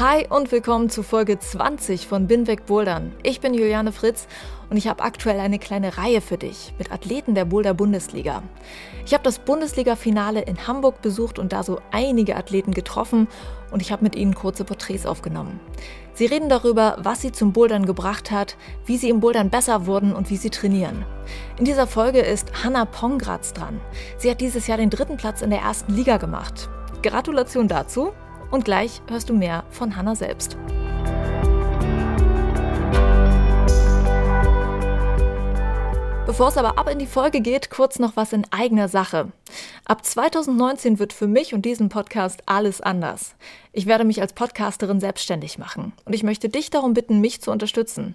Hi und willkommen zu Folge 20 von Binweg Bouldern. Ich bin Juliane Fritz und ich habe aktuell eine kleine Reihe für dich mit Athleten der Boulder Bundesliga. Ich habe das Bundesliga-Finale in Hamburg besucht und da so einige Athleten getroffen und ich habe mit ihnen kurze Porträts aufgenommen. Sie reden darüber, was sie zum Bouldern gebracht hat, wie sie im Bouldern besser wurden und wie sie trainieren. In dieser Folge ist Hanna Pongratz dran. Sie hat dieses Jahr den dritten Platz in der ersten Liga gemacht. Gratulation dazu und gleich hörst du mehr von Hannah selbst. Bevor es aber ab in die Folge geht, kurz noch was in eigener Sache. Ab 2019 wird für mich und diesen Podcast alles anders. Ich werde mich als Podcasterin selbstständig machen und ich möchte dich darum bitten, mich zu unterstützen.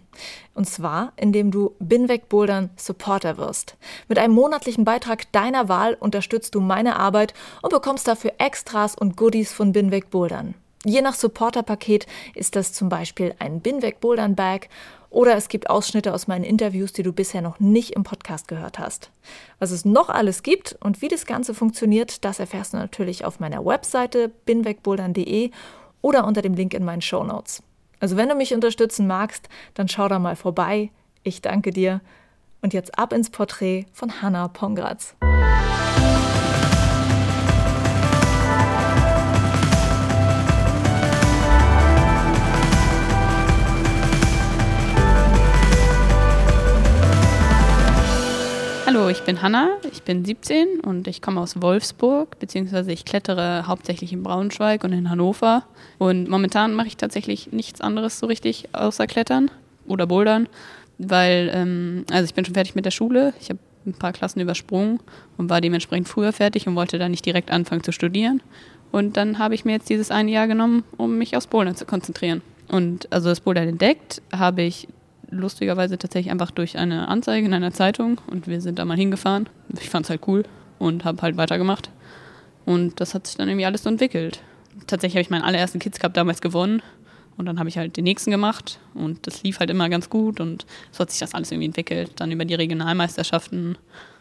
Und zwar, indem du Binweg Bouldern Supporter wirst. Mit einem monatlichen Beitrag deiner Wahl unterstützt du meine Arbeit und bekommst dafür Extras und Goodies von Binweg Bouldern. Je nach Supporter-Paket ist das zum Beispiel ein Binweg Bouldern Bag oder es gibt Ausschnitte aus meinen Interviews, die du bisher noch nicht im Podcast gehört hast. Was es noch alles gibt und wie das Ganze funktioniert, das erfährst du natürlich auf meiner Webseite binwegbouldern.de oder unter dem Link in meinen Show Notes. Also wenn du mich unterstützen magst, dann schau da mal vorbei. Ich danke dir. Und jetzt ab ins Porträt von Hanna Pongratz. Hallo, ich bin Hanna, ich bin 17 und ich komme aus Wolfsburg, beziehungsweise ich klettere hauptsächlich in Braunschweig und in Hannover. Und momentan mache ich tatsächlich nichts anderes so richtig außer Klettern oder Bouldern, weil, ähm, also ich bin schon fertig mit der Schule, ich habe ein paar Klassen übersprungen und war dementsprechend früher fertig und wollte dann nicht direkt anfangen zu studieren. Und dann habe ich mir jetzt dieses eine Jahr genommen, um mich aufs Bouldern zu konzentrieren. Und also das Bouldern entdeckt habe ich lustigerweise tatsächlich einfach durch eine Anzeige in einer Zeitung und wir sind da mal hingefahren. Ich fand es halt cool und habe halt weitergemacht. Und das hat sich dann irgendwie alles so entwickelt. Tatsächlich habe ich meinen allerersten Kids Cup damals gewonnen und dann habe ich halt den nächsten gemacht und das lief halt immer ganz gut und so hat sich das alles irgendwie entwickelt. Dann über die Regionalmeisterschaften.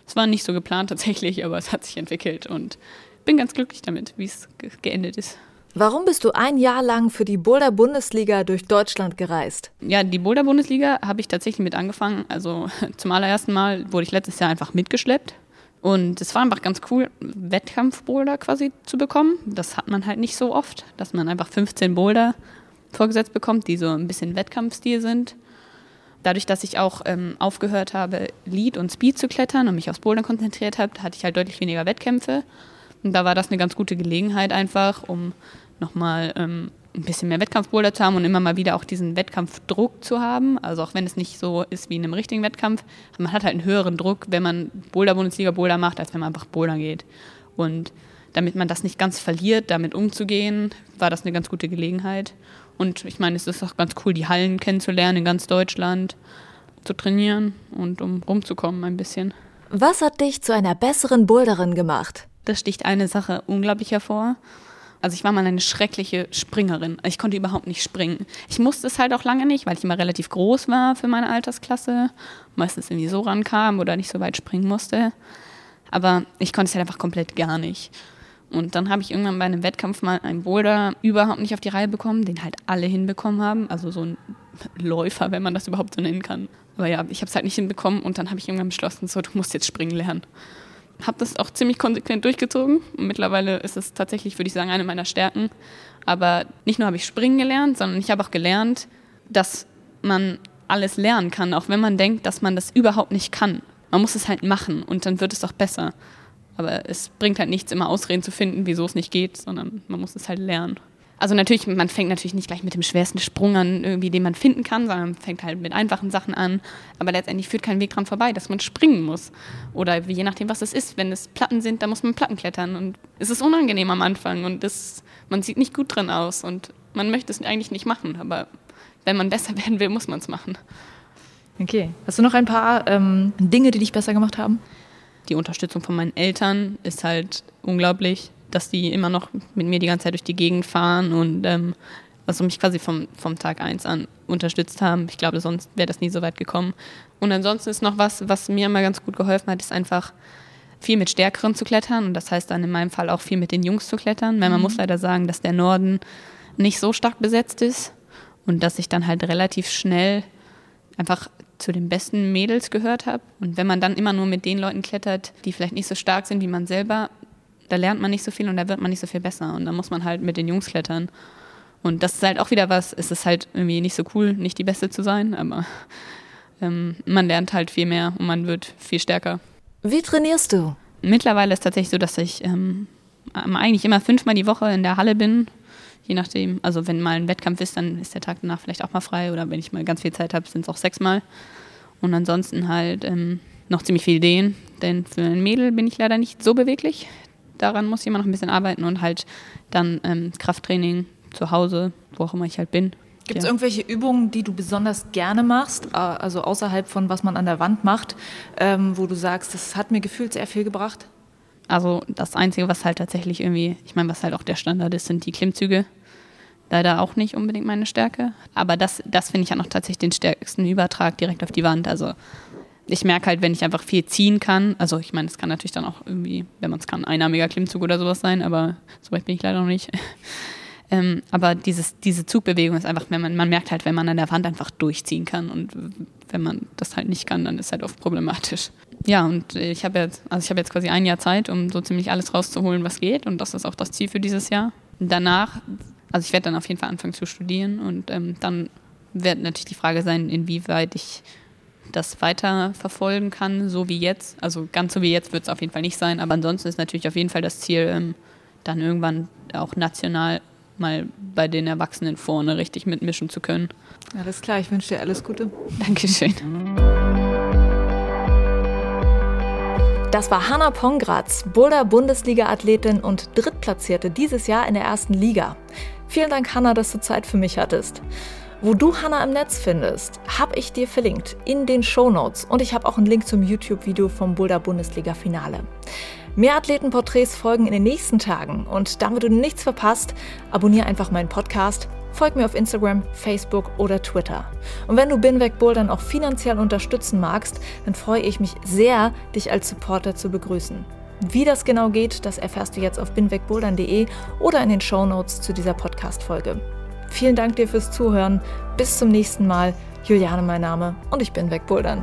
Es war nicht so geplant tatsächlich, aber es hat sich entwickelt und bin ganz glücklich damit, wie es geendet ist. Warum bist du ein Jahr lang für die Boulder Bundesliga durch Deutschland gereist? Ja, die Boulder Bundesliga habe ich tatsächlich mit angefangen. Also zum allerersten Mal wurde ich letztes Jahr einfach mitgeschleppt. Und es war einfach ganz cool, Wettkampf-Boulder quasi zu bekommen. Das hat man halt nicht so oft, dass man einfach 15 Boulder vorgesetzt bekommt, die so ein bisschen Wettkampfstil sind. Dadurch, dass ich auch ähm, aufgehört habe, Lead und Speed zu klettern und mich aufs Bouldern konzentriert habe, hatte ich halt deutlich weniger Wettkämpfe. Und da war das eine ganz gute Gelegenheit einfach, um nochmal ähm, ein bisschen mehr Wettkampfboulder zu haben und immer mal wieder auch diesen Wettkampfdruck zu haben. Also auch wenn es nicht so ist wie in einem richtigen Wettkampf, man hat halt einen höheren Druck, wenn man Boulder-Bundesliga-Boulder macht, als wenn man einfach Boulder geht. Und damit man das nicht ganz verliert, damit umzugehen, war das eine ganz gute Gelegenheit. Und ich meine, es ist auch ganz cool, die Hallen kennenzulernen in ganz Deutschland, zu trainieren und um rumzukommen ein bisschen. Was hat dich zu einer besseren Boulderin gemacht? Das sticht eine Sache unglaublich hervor. Also ich war mal eine schreckliche Springerin. Ich konnte überhaupt nicht springen. Ich musste es halt auch lange nicht, weil ich immer relativ groß war für meine Altersklasse. Meistens irgendwie so rankam oder nicht so weit springen musste. Aber ich konnte es halt einfach komplett gar nicht. Und dann habe ich irgendwann bei einem Wettkampf mal einen Boulder überhaupt nicht auf die Reihe bekommen, den halt alle hinbekommen haben. Also so ein Läufer, wenn man das überhaupt so nennen kann. Aber ja, ich habe es halt nicht hinbekommen und dann habe ich irgendwann beschlossen, so, du musst jetzt springen lernen habe das auch ziemlich konsequent durchgezogen. Mittlerweile ist es tatsächlich, würde ich sagen, eine meiner Stärken. Aber nicht nur habe ich springen gelernt, sondern ich habe auch gelernt, dass man alles lernen kann, auch wenn man denkt, dass man das überhaupt nicht kann. Man muss es halt machen und dann wird es auch besser. Aber es bringt halt nichts, immer Ausreden zu finden, wieso es nicht geht, sondern man muss es halt lernen. Also natürlich, man fängt natürlich nicht gleich mit dem schwersten Sprung an, irgendwie, den man finden kann, sondern man fängt halt mit einfachen Sachen an. Aber letztendlich führt kein Weg dran vorbei, dass man springen muss. Oder je nachdem, was es ist. Wenn es Platten sind, dann muss man Platten klettern. Und es ist unangenehm am Anfang und das, man sieht nicht gut drin aus. Und man möchte es eigentlich nicht machen, aber wenn man besser werden will, muss man es machen. Okay. Hast du noch ein paar ähm, Dinge, die dich besser gemacht haben? Die Unterstützung von meinen Eltern ist halt unglaublich, dass die immer noch mit mir die ganze Zeit durch die Gegend fahren und ähm, also mich quasi vom, vom Tag 1 an unterstützt haben. Ich glaube, sonst wäre das nie so weit gekommen. Und ansonsten ist noch was, was mir immer ganz gut geholfen hat, ist einfach viel mit Stärkeren zu klettern. Und das heißt dann in meinem Fall auch viel mit den Jungs zu klettern, weil man mhm. muss leider sagen, dass der Norden nicht so stark besetzt ist und dass ich dann halt relativ schnell einfach zu den besten Mädels gehört habe. Und wenn man dann immer nur mit den Leuten klettert, die vielleicht nicht so stark sind wie man selber, da lernt man nicht so viel und da wird man nicht so viel besser. Und da muss man halt mit den Jungs klettern. Und das ist halt auch wieder was, es ist halt irgendwie nicht so cool, nicht die Beste zu sein, aber ähm, man lernt halt viel mehr und man wird viel stärker. Wie trainierst du? Mittlerweile ist es tatsächlich so, dass ich ähm, eigentlich immer fünfmal die Woche in der Halle bin. Je nachdem, also wenn mal ein Wettkampf ist, dann ist der Tag danach vielleicht auch mal frei oder wenn ich mal ganz viel Zeit habe, sind es auch sechsmal. Und ansonsten halt ähm, noch ziemlich viel Dehnen, denn für ein Mädel bin ich leider nicht so beweglich. Daran muss immer noch ein bisschen arbeiten und halt dann ähm, Krafttraining zu Hause, wo auch immer ich halt bin. Gibt es ja. irgendwelche Übungen, die du besonders gerne machst, äh, also außerhalb von was man an der Wand macht, ähm, wo du sagst, das hat mir gefühlt sehr viel gebracht? Also das Einzige, was halt tatsächlich irgendwie, ich meine, was halt auch der Standard ist, sind die Klimmzüge. Leider auch nicht unbedingt meine Stärke. Aber das, das finde ich ja noch tatsächlich den stärksten Übertrag direkt auf die Wand. Also ich merke halt, wenn ich einfach viel ziehen kann, also ich meine, es kann natürlich dann auch irgendwie, wenn man es kann, einarmiger Klimmzug oder sowas sein, aber so weit bin ich leider noch nicht. Ähm, aber dieses, diese Zugbewegung ist einfach, wenn man, man merkt halt, wenn man an der Wand einfach durchziehen kann und wenn man das halt nicht kann, dann ist halt oft problematisch. Ja, und ich habe jetzt, also ich habe jetzt quasi ein Jahr Zeit, um so ziemlich alles rauszuholen, was geht und das ist auch das Ziel für dieses Jahr. Danach, also ich werde dann auf jeden Fall anfangen zu studieren und ähm, dann wird natürlich die Frage sein, inwieweit ich das weiter verfolgen kann, so wie jetzt. Also ganz so wie jetzt wird es auf jeden Fall nicht sein, aber ansonsten ist natürlich auf jeden Fall das Ziel, ähm, dann irgendwann auch national mal bei den Erwachsenen vorne richtig mitmischen zu können. Alles klar, ich wünsche dir alles Gute. Dankeschön. Das war Hanna Pongratz, Boulder Bundesliga-Athletin und Drittplatzierte dieses Jahr in der ersten Liga. Vielen Dank, Hanna, dass du Zeit für mich hattest. Wo du Hanna im Netz findest, habe ich dir verlinkt in den Show Notes und ich habe auch einen Link zum YouTube-Video vom Boulder Bundesliga-Finale. Mehr Athletenporträts folgen in den nächsten Tagen und damit du nichts verpasst, abonniere einfach meinen Podcast, folg mir auf Instagram, Facebook oder Twitter. Und wenn du Binweg Bouldern auch finanziell unterstützen magst, dann freue ich mich sehr, dich als Supporter zu begrüßen. Wie das genau geht, das erfährst du jetzt auf binwegbouldern.de oder in den Show Notes zu dieser Podcast-Folge. Vielen Dank dir fürs Zuhören. Bis zum nächsten Mal. Juliane mein Name und ich bin wegbouldern.